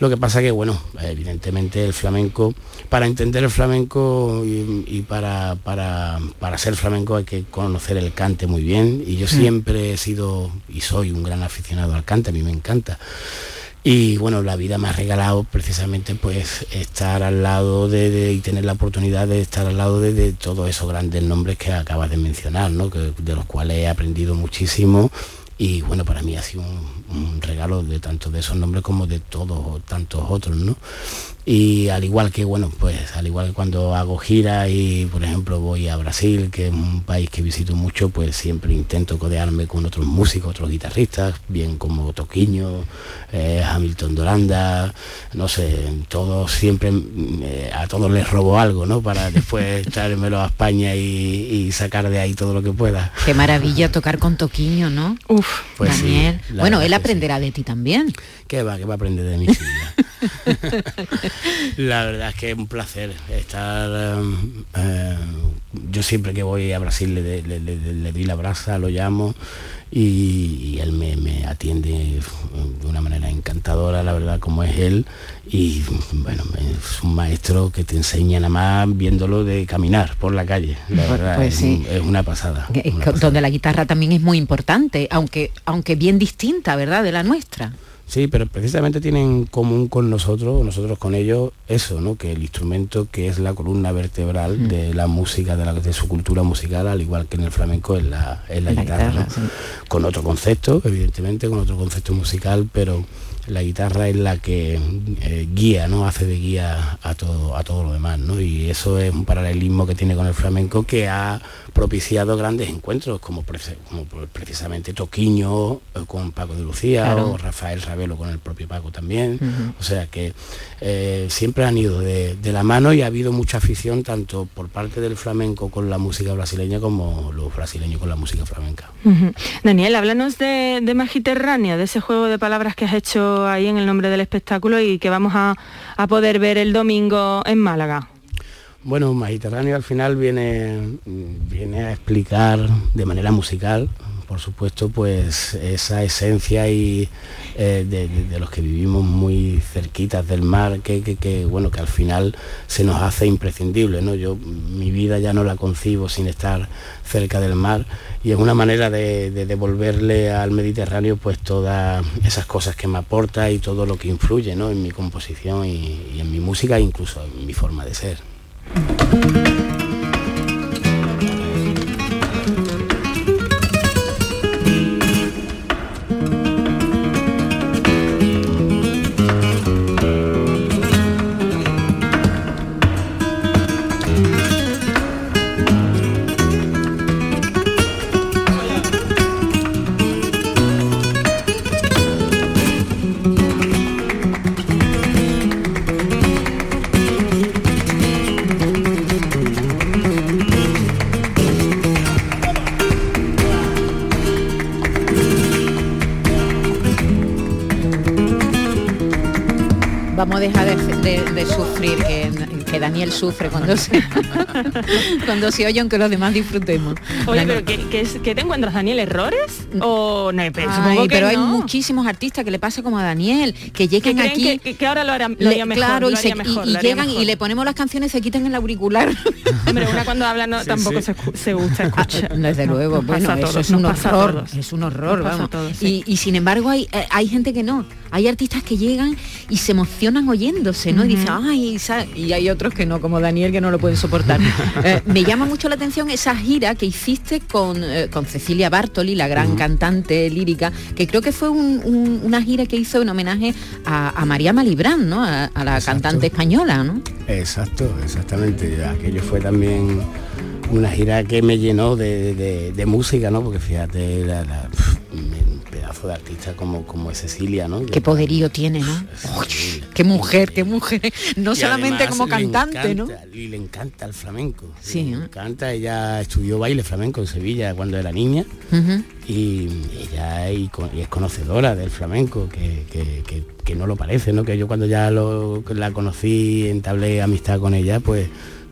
Lo que pasa que, bueno, evidentemente el flamenco, para entender el flamenco y, para, para, para, ser flamenco hay que conocer el cante muy bien. Y yo mm. siempre he sido y soy un gran aficionado al cante, a mí me encanta. Y bueno, la vida me ha regalado precisamente pues estar al lado de, y tener la oportunidad de estar al lado de, todos esos grandes nombres que acabas de mencionar, ¿no? de los cuales he aprendido muchísimo y bueno, para mí ha sido un, regalo de tanto de esos nombres como de todos tantos otros, ¿no? Y al igual que, bueno, pues al igual que cuando hago gira y, por ejemplo, voy a Brasil, que es un país que visito mucho, pues siempre intento codearme con otros músicos, otros guitarristas, bien como Toquiño, eh, Hamilton Doranda, no sé, todos siempre, eh, a todos les robo algo, ¿no? Para después <laughs> traérmelo a España y, sacar de ahí todo lo que pueda. Qué maravilla tocar con Toquiño, ¿no? Uf, pues Daniel. bueno, él aprenderá de ti también. ¿Qué va? ¿Qué va a aprender de mí? <laughs> <laughs> La verdad es que es un placer estar... Um, eh, yo siempre que voy a Brasil le, le, doy la brasa, lo llamo y, él me, atiende de una manera encantadora, la verdad, como es él. Y bueno, es un maestro que te enseña nada más viéndolo de caminar por la calle. La pues verdad, es, es, una pasada. Donde la guitarra también es muy importante, aunque, aunque bien distinta, ¿verdad?, de la nuestra. Sí, pero precisamente tienen en común con nosotros, nosotros con ellos, eso, ¿no? Que el instrumento que es la columna vertebral mm. de la música, de, la, de su cultura musical, al igual que en el flamenco, es la, la, guitarra. Con otro concepto, evidentemente, con otro concepto musical, pero la guitarra es la que eh, guía, ¿no? Hace de guía a todo, a todo lo demás, ¿no? Y eso es un paralelismo que tiene con el flamenco que ha propiciado grandes encuentros, como, precisamente Toquiño eh, con Paco de Lucía o Rafael Ravelo con el propio Paco también. O sea que eh, siempre han ido de, la mano y ha habido mucha afición tanto por parte del flamenco con la música brasileña como los brasileños con la música flamenca. Daniel, háblanos de, de Magiterránea, de ese juego de palabras que has hecho ahí en el nombre del espectáculo y que vamos a, poder ver el domingo en Málaga. Bueno, Mediterráneo al final viene, viene a explicar de manera musical por supuesto, pues esa esencia y eh, de, los que vivimos muy cerquitas del mar, que, bueno, que al final se nos hace imprescindible, ¿no? Yo mi vida ya no la concibo sin estar cerca del mar y es una manera de, devolverle al Mediterráneo pues todas esas cosas que me aporta y todo lo que influye ¿no? en mi composición y, y en mi música incluso en mi forma de ser. Que, sufre cuando se, <laughs> cuando se oye, aunque los demás disfrutemos. Oye, pero ¿qué, te encuentras, Daniel? ¿Errores? O <laughs> no, pero hay muchísimos artistas que le pasa como a Daniel, que lleguen aquí... Que, ahora lo, harán, lo haría mejor, claro, y, llegan y le ponemos las canciones, se quitan el auricular. <laughs> Hombre, una cuando habla no, tampoco Se, se, gusta ah, escuchar. <laughs> desde luego, bueno, eso es un horror, es un horror, vamos. y, sin embargo hay, eh, hay gente que no, hay artistas que llegan y se emocionan oyéndose, ¿no? Y dicen, ay, y hay otros que no, como Daniel, que no lo pueden soportar. Eh, me llama mucho la atención esa gira que hiciste con, eh, con Cecilia Bartoli, la gran cantante lírica, que creo que fue una gira que hizo en homenaje a, María Malibrán, ¿no? A, la cantante española, ¿no? Exacto, exactamente. Aquello fue también una gira que me llenó de, música, ¿no? Porque fíjate, la, pedazo de artista como, como es Cecilia, ¿no? Qué poderío tiene, ¿no? qué mujer, qué mujer. No Y solamente además como cantante, ¿no? Y le encanta el flamenco. Sí, Le ¿eh? encanta, ella estudió baile flamenco en Sevilla cuando era niña y ella y co- y es conocedora del flamenco, que, que- que- que no lo parece, ¿no? Que yo cuando ya lo, la conocí, entablé amistad con ella, pues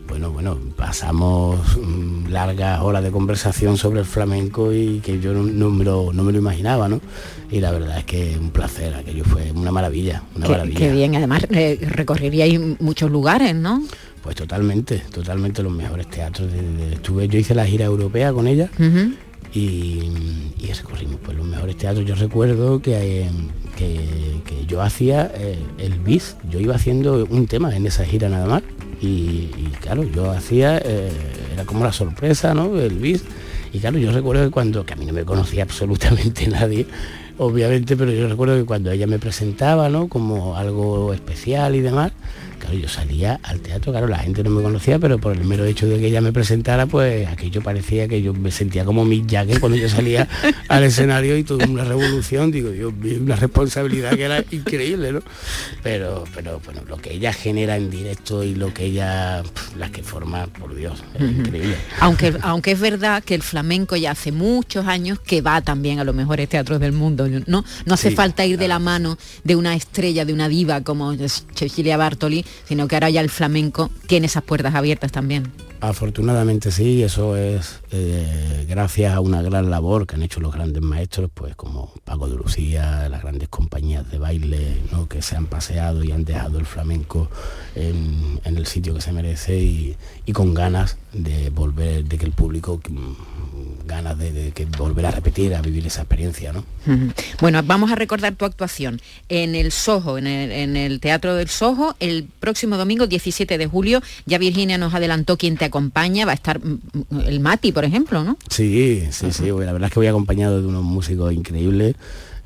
bueno, bueno, pasamos mm, largas horas de conversación sobre el flamenco y que yo no, no me, lo, no me lo imaginaba, ¿no? Y la verdad es que un placer, aquello fue una maravilla, una Qué, maravilla. qué bien, además eh, recorreríais muchos lugares, ¿no? Pues totalmente, totalmente los mejores teatros. de- de- estuve, yo hice la gira europea con ella y, y recorrimos pues, los mejores teatros. Yo recuerdo que, eh, que, que yo hacía eh, el bis, yo iba haciendo un tema en esa gira nada más. Y, claro, yo hacía, eh, era como la sorpresa, ¿no? El bis. Y claro, yo recuerdo que cuando, que a mí no me conocía absolutamente <laughs> nadie, obviamente, pero yo recuerdo que cuando ella me presentaba, ¿no? Como algo especial y demás, claro, yo salía al teatro, claro, la gente no me conocía, pero por el mero hecho de que ella me presentara, pues aquello parecía que yo me sentía como Mick Jagger cuando yo salía <laughs> al escenario y toda una revolución, digo, mío, una responsabilidad que era increíble, ¿no? Pero, pero bueno, lo que ella genera en directo y lo que ella, las que forma, por Dios, es increíble. Aunque, <laughs> aunque es verdad que el flamenco ya hace muchos años que va también a los mejores teatros del mundo, ¿no? No hace Sí, falta ir de la mano de una estrella, de una diva como Cecilia Bartoli, sino que ahora ya el flamenco tiene esas puertas abiertas también. Afortunadamente sí, eso es eh, gracias a una gran labor que han hecho los grandes maestros, pues como Paco de Lucía, las grandes compañías de baile ¿no? que se han paseado y han dejado el flamenco en, el sitio que se merece y, y con ganas de volver, de que el público mm, ganas de, volver a repetir, a vivir esa experiencia, ¿no? Bueno, vamos a recordar tu actuación en el Soho, en el, en el Teatro del Soho, el próximo domingo 17 de julio. Ya Virginia nos adelantó quién te acompaña, va a estar mm, mm, el Mati, por ejemplo, ¿no? Sí, sí, sí. La verdad es que voy acompañado de unos músicos increíbles,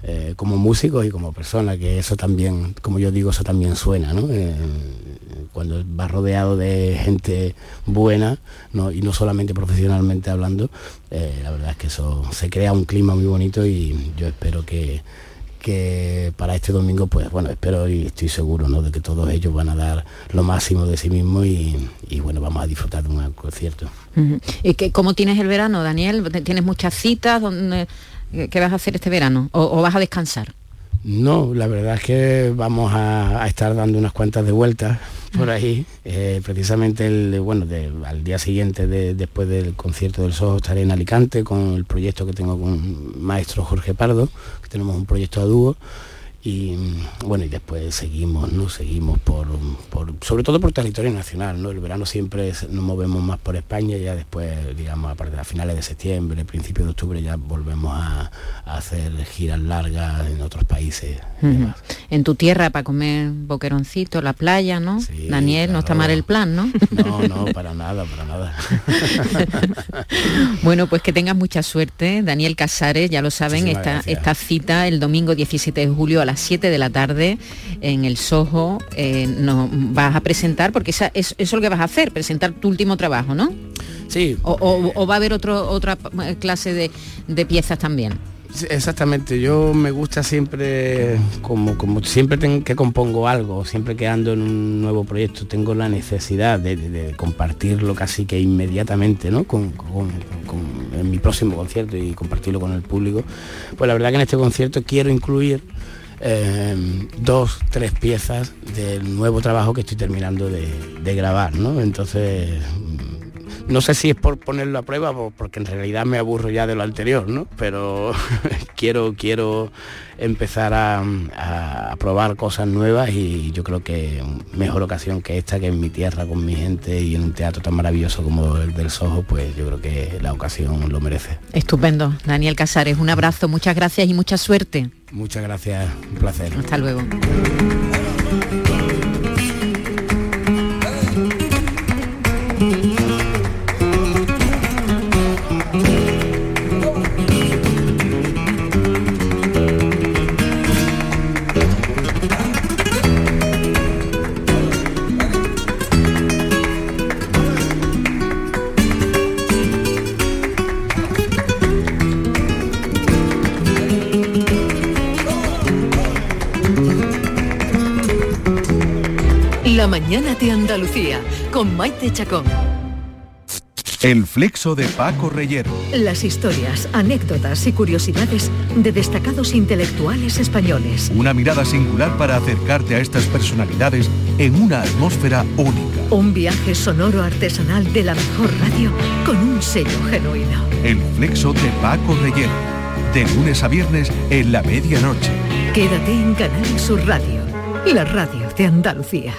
eh, como músicos y como persona, que eso también, como yo digo, eso también suena, ¿no? Eh, cuando vas rodeado de gente buena, ¿no? y no solamente profesionalmente hablando, eh, la verdad es que eso se crea un clima muy bonito y yo espero que que para este domingo pues bueno espero y estoy seguro ¿no? de que todos ellos van a dar lo máximo de sí mismos y, bueno vamos a disfrutar de un concierto. ¿Y qué, cómo tienes el verano, Daniel? ¿Tienes muchas citas? ¿Dónde- ¿Qué vas a hacer este verano? ¿O, o vas a descansar? No, la verdad es que vamos a, a estar dando unas cuantas de vueltas por ahí. Eh, precisamente el, bueno, de- al día siguiente de- después del concierto del Soho estaré en Alicante con el proyecto que tengo con maestro Jorge Pardo, que tenemos un proyecto a dúo. Y bueno, y después seguimos, ¿no? Seguimos por, por- sobre todo por territorio nacional, ¿no? El verano siempre es- nos movemos más por España ya después, digamos, a partir de finales de septiembre, principios de octubre ya volvemos a, a hacer giras largas en otros países. En tu tierra para comer boqueroncito, la playa, ¿no? Daniel, no está mal el plan, ¿no? No, no, para nada, para nada. <laughs> Bueno, pues que tengas mucha suerte. Daniel Casares, ya lo saben, esta, esta cita el domingo 17 de julio a las 7 de la tarde en el Soho. eh, nos vas a presentar, porque esa- es, eso es lo que vas a hacer, presentar tu último trabajo, ¿no? Sí. O, o- o va a haber otro, otra eh, clase de, de piezas también. Sí, Exactamente, yo me gusta siempre, como, como siempre que compongo algo, siempre que ando en un nuevo proyecto, tengo la necesidad de, de- de compartirlo casi que inmediatamente, ¿no? Con, con- con- en mi próximo concierto y compartirlo con el público. Pues la verdad que en este concierto quiero incluir eh, dos, tres piezas del nuevo trabajo que estoy terminando de, de grabar, ¿no? Entonces no sé si es por ponerlo a prueba porque en realidad me aburro ya de lo anterior, ¿no? Pero <laughs> quiero, quiero empezar a probar cosas nuevas y yo creo que mejor ocasión que esta, que en mi tierra con mi gente y en un teatro tan maravilloso como el del Soho, pues yo creo que la ocasión lo merece. Estupendo. Daniel Casares, un abrazo, muchas gracias y mucha suerte. Muchas gracias, un placer. Hasta luego. Mañana de Andalucía con Maite Chacón. El flexo de Paco Reyero. Las historias, anécdotas y curiosidades de destacados intelectuales españoles. Una mirada singular para acercarte a estas personalidades en una atmósfera única. Un viaje sonoro artesanal de la mejor radio con un sello genuino. El flexo de Paco Reyero. De lunes a viernes en la medianoche. Quédate en Canal Sur Radio, la radio de Andalucía.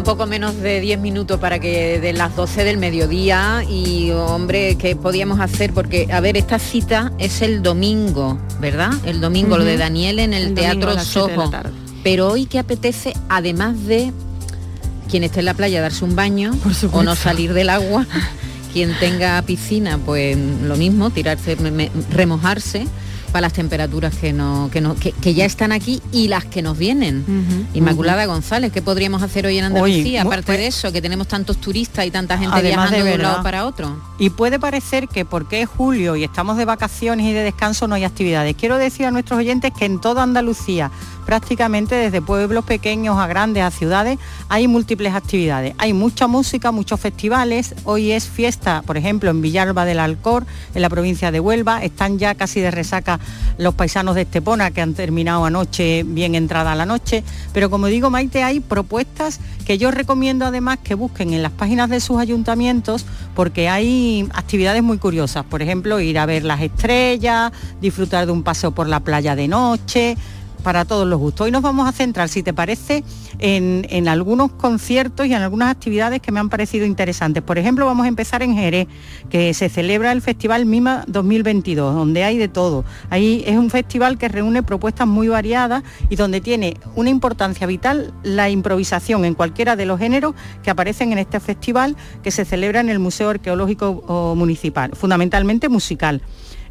Quedan poco menos de 10 minutos para que de las 12 del mediodía y hombre, ¿qué podíamos hacer? Porque, a ver, esta cita es el domingo, ¿verdad? El domingo, lo de. Daniel en el, Teatro Soho. Pero hoy que apetece, además de quien esté en la playa darse un baño o no salir del agua, <laughs> quien tenga piscina, pues lo mismo, tirarse, me- me- remojarse para las temperaturas que, no, que, no, que, que ya están aquí y las que nos vienen. Inmaculada González, ¿qué podríamos hacer hoy en Andalucía? Aparte pues- de eso, que tenemos tantos turistas y tanta gente Además de viajando de, un lado para otro. Y puede parecer que porque es julio y estamos de vacaciones y de descanso no hay actividades. Quiero decir a nuestros oyentes que en toda Andalucía, prácticamente desde pueblos pequeños a grandes, a ciudades, hay múltiples actividades. Hay mucha música, muchos festivales. Hoy es fiesta, por ejemplo, en Villalba del Alcor, en la provincia de Huelva. Están ya casi de resaca los paisanos de Estepona que han terminado anoche, bien entrada la noche. Pero como digo, Maite, hay propuestas que yo recomiendo además que busquen en las páginas de sus ayuntamientos porque hay actividades muy curiosas. Por ejemplo, ir a ver las estrellas, disfrutar de un paseo por la playa de noche para todos los gustos. Hoy nos vamos a centrar, si te parece, en, en algunos conciertos y en algunas actividades que me han parecido interesantes. Por ejemplo, vamos a empezar en Jerez, que se celebra el Festival Mima 2022, donde hay de todo. Ahí es un festival que reúne propuestas muy variadas y donde tiene una importancia vital la improvisación en cualquiera de los géneros que aparecen en este festival que se celebra en el Museo Arqueológico Municipal, fundamentalmente musical.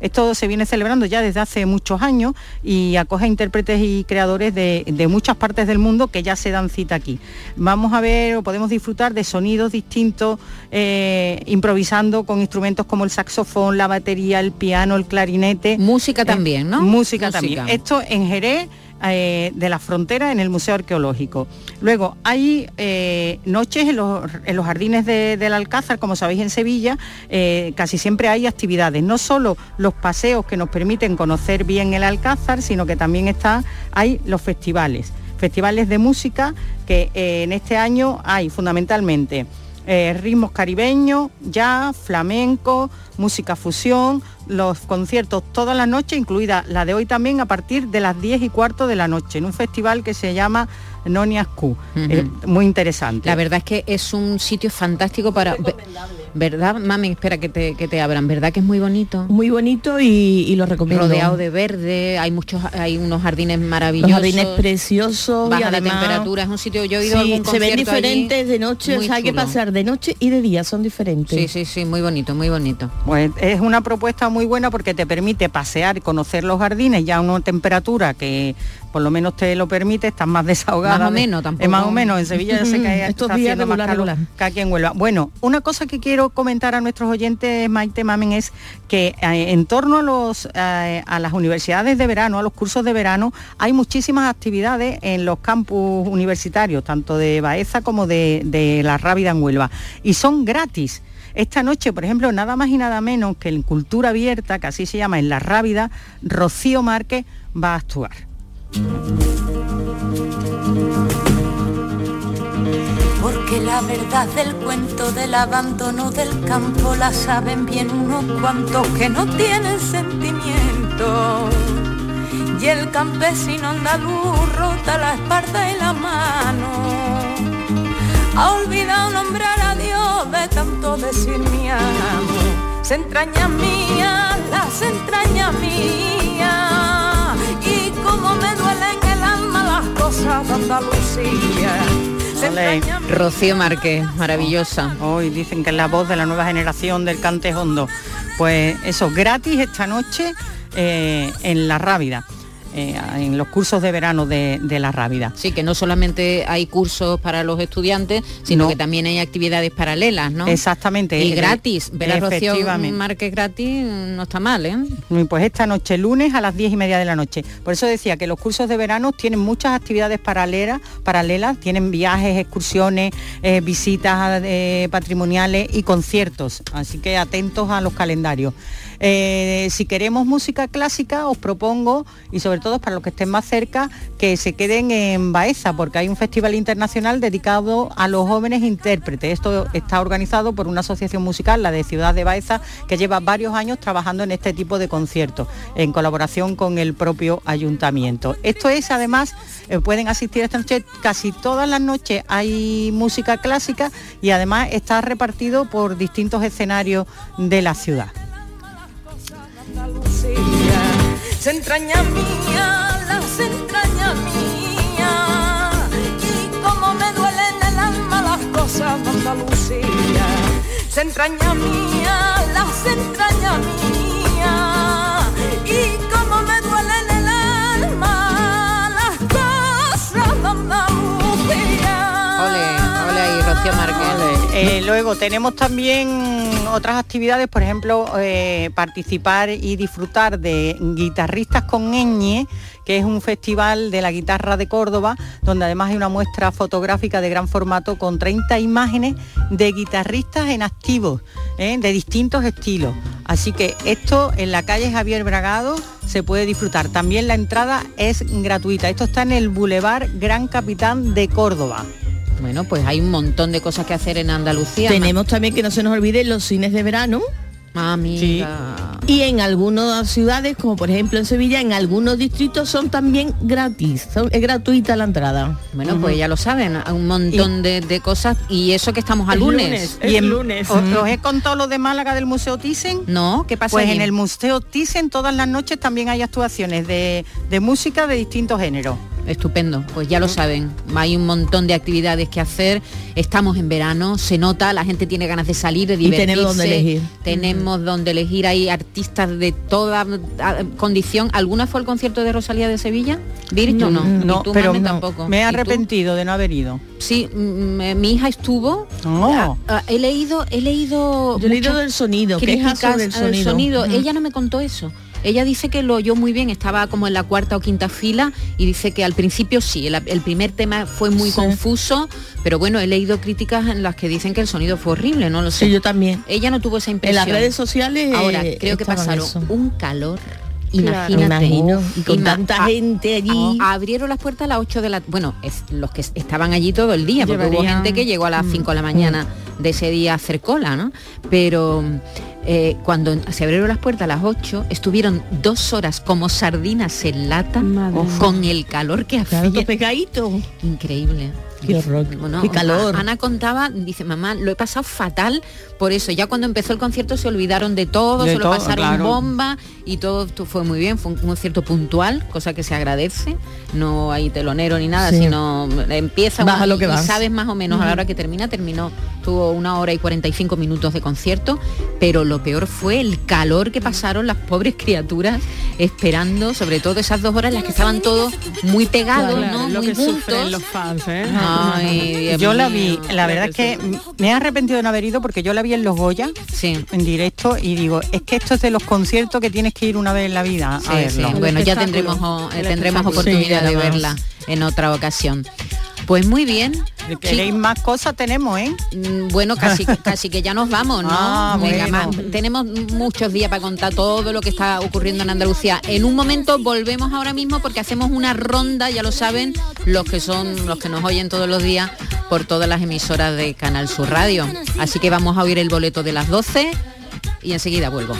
Esto se viene celebrando ya desde hace muchos años y acoge a intérpretes y creadores de, de muchas partes del mundo que ya se dan cita aquí. Vamos a ver o podemos disfrutar de sonidos distintos, eh, improvisando con instrumentos como el saxofón, la batería, el piano, el clarinete. Música también, ¿no? Música, Música. también. Esto en Jerez. Eh, de la frontera en el Museo Arqueológico. Luego hay eh, noches en los, en los jardines de- del Alcázar, como sabéis en Sevilla, eh, casi siempre hay actividades, no solo los paseos que nos permiten conocer bien el Alcázar, sino que también está, hay los festivales, festivales de música que en este año hay fundamentalmente eh, ritmos caribeños, jazz, flamenco, música fusión, los conciertos todas las noches, incluida la de hoy también a partir de las 10 y cuarto de la noche, en un festival que se llama Nonias Q. Eh, muy interesante. La verdad es que es un sitio fantástico para... ¿Verdad, mami? Espera que te, que te abran. ¿Verdad que es muy bonito? Muy bonito y, y lo recomiendo. Rodeado de verde, hay muchos, hay unos jardines maravillosos. Los jardines preciosos Baja y además la temperatura, es un sitio, yo he ido a Sí, algún se ven allí, diferentes de noche, o sea, hay que pasar de noche y de día, son diferentes. Sí, sí, sí, muy bonito, muy bonito. Pues es una propuesta muy buena porque te permite pasear y conocer los jardines ya a una temperatura que por lo menos te lo permite, estás más <laughs> desahogada. Más o menos, eh, tampoco. más o menos, en Sevilla ya sé que <laughs> hay- Estos días haciendo más regular, calor regular. que aquí en Huelva. Bueno, una cosa que quiero comentar a nuestros oyentes, Maite Mamen, es que eh, en torno a, los, eh, a las universidades de verano, a los cursos de verano, hay muchísimas actividades en los campus universitarios, tanto de Baeza como de, de La Rábida en Huelva, y son gratis. Esta noche, por ejemplo, nada más y nada menos que en Cultura Abierta, que así se llama, en La Rábida, Rocío Márquez va a actuar. Porque la verdad del cuento del abandono del campo la saben bien unos cuantos que no tienen sentimiento. Y el campesino andaluz rota la espalda y la mano. Ha olvidado nombrar a Dios de tanto decir mi amo. Se entraña mía, las entrañas mías. Cosas de Andalucía. Rocío Márquez, maravillosa. Hoy dicen que es la voz de la nueva generación del cante hondo. Pues eso, gratis esta noche eh, en La Rábida. Eh, en los cursos de verano de, de la Rábida. Sí, que no solamente hay cursos para los estudiantes, sino No. que también hay actividades paralelas, ¿no? Exactamente. Y Eh, gratis. Ver a Rocío. Márquez gratis no está mal, ¿eh? Pues esta noche, lunes a las 10 y media de la noche. Por eso decía que los cursos de verano tienen muchas actividades paralelas, paralelas tienen viajes, excursiones, eh, visitas eh, patrimoniales y conciertos. Así que atentos a los calendarios. Eh, si queremos música clásica, os propongo, y sobre todo para los que estén más cerca, que se queden en Baeza, porque hay un festival internacional dedicado a los jóvenes intérpretes. Esto está organizado por una asociación musical, la de Ciudad de Baeza, que lleva varios años trabajando en este tipo de conciertos, en colaboración con el propio ayuntamiento. Esto es, además, eh, pueden asistir esta noche, casi todas las noches hay música clásica y además está repartido por distintos escenarios de la ciudad. Se entraña mía, las entrañas mía y como me duelen el alma las cosas de Andalucía. Se entraña mía, las entrañas mía y como me duelen el alma las cosas de Andalucía. Ole, ole ahí, Rocío Márquez. Eh, luego tenemos también otras actividades, por ejemplo, eh, participar y disfrutar de Guitarristas con Ñ, que es un festival de la guitarra de Córdoba, donde además hay una muestra fotográfica de gran formato con 30 imágenes de guitarristas en activo, ¿eh? de distintos estilos. Así que esto en la calle Javier Bragado se puede disfrutar. También la entrada es gratuita. Esto está en el Boulevard Gran Capitán de Córdoba. Bueno, pues hay un montón de cosas que hacer en Andalucía. Tenemos también que no se nos olvide los cines de verano. Amiga. Y en algunas ciudades, como por ejemplo en Sevilla, en algunos distritos son también gratis, son- es gratuita la entrada. Bueno, pues ya lo saben, un montón de, de cosas y eso que estamos a lunes. Y en- ¿Os, os he contado lo de Málaga del Museo Thyssen? No, ¿qué pasa Pues allí? en el Museo Thyssen todas las noches también hay actuaciones de, de música de distintos géneros. Estupendo, pues ya lo saben. Hay un montón de actividades que hacer. Estamos en verano, se nota, la gente tiene ganas de salir, de Y divertirse. tenemos donde elegir. Tenemos donde elegir. Hay artistas de toda condición. ¿Alguna fue el concierto de Rosalía de Sevilla? Virtu no. Y no, tú, pero no. tampoco. me he ¿Y arrepentido de no haber ido. Sí, mm, mi hija estuvo. Ah, ah, he leído, he leído. Yo he leído del sonido, quejas críticas sobre el al sonido. Ujú. Ella no me contó eso. Ella dice que lo oyó muy bien, estaba como en la cuarta o quinta fila y dice que al principio sí, el, el primer tema fue muy Sí. confuso, pero bueno, he leído críticas en las que dicen que el sonido fue horrible, no lo sé. Sí, yo también. Ella no tuvo esa En impresión. las redes sociales Ahora, eh, creo que pasaron eso. un calor. Claro. Imagínate. Imagino, y con Ima- tanta a- gente allí. a- abrieron las puertas a las 8 de la bueno, es, los que estaban allí todo el día, porque hubo gente que llegó a las Mm, 5 de la mañana de ese día a hacer cola, ¿no? Pero eh, cuando se abrieron las puertas a las 8, estuvieron dos horas como sardinas en lata con el calor que hacía. pegadito. Increíble. Qué horror. Bueno, Qué calor. Ana contaba, dice, mamá, lo he pasado fatal por eso. Ya cuando empezó el concierto se olvidaron de todo, De se lo pasaron claro. bomba y todo fue muy bien. Fue un concierto puntual, cosa que se agradece. No hay telonero ni nada, Sí. sino empieza Vas una- a lo que y vas. sabes más o menos a la hora que termina. Terminó, tuvo una hora y 45 minutos de concierto, pero lo peor fue el calor que pasaron las pobres criaturas esperando, sobre todo esas dos horas en las que estaban todos muy pegados, Claro, ¿no? lo muy que sufren juntos. los fans, ¿eh? Ay, yo la vi, la verdad es que me he arrepentido de no haber ido porque yo la vi en Los Goya, en directo, y digo, es que esto es de los conciertos que tienes que ir una vez en la vida a Sí, verlo. sí. Bueno, ya tendremos, eh, tendremos oportunidad de verla en otra ocasión. Pues muy bien. ¿Queréis más cosas? Tenemos, ¿eh? Mm, Bueno, casi, <laughs> casi que ya nos vamos, ¿no? Ah, Venga, bueno. más- tenemos muchos días para contar todo lo que está ocurriendo en Andalucía. En un momento volvemos ahora mismo porque hacemos una ronda, ya lo saben, los que son los que nos oyen todos los días por todas las emisoras de Canal Sur Radio. Así que vamos a oír el boleto de las 12 y enseguida vuelvo.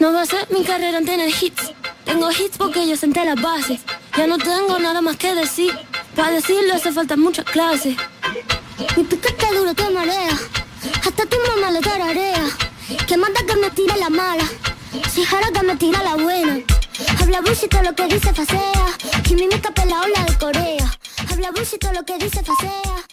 No ser mi carrera en tener hits. Tengo hits porque yo senté las bases. Ya no tengo nada más que decir. Para decirlo hace falta muchas clases. Mi piquete duro te marea. Hasta tu mamá le tararea. Que manda que me tire la mala. Si jara que me tira la buena. Habla bullshit lo que dice facea. Y mi mica la ola de Corea. Habla bullshit lo que dice facea.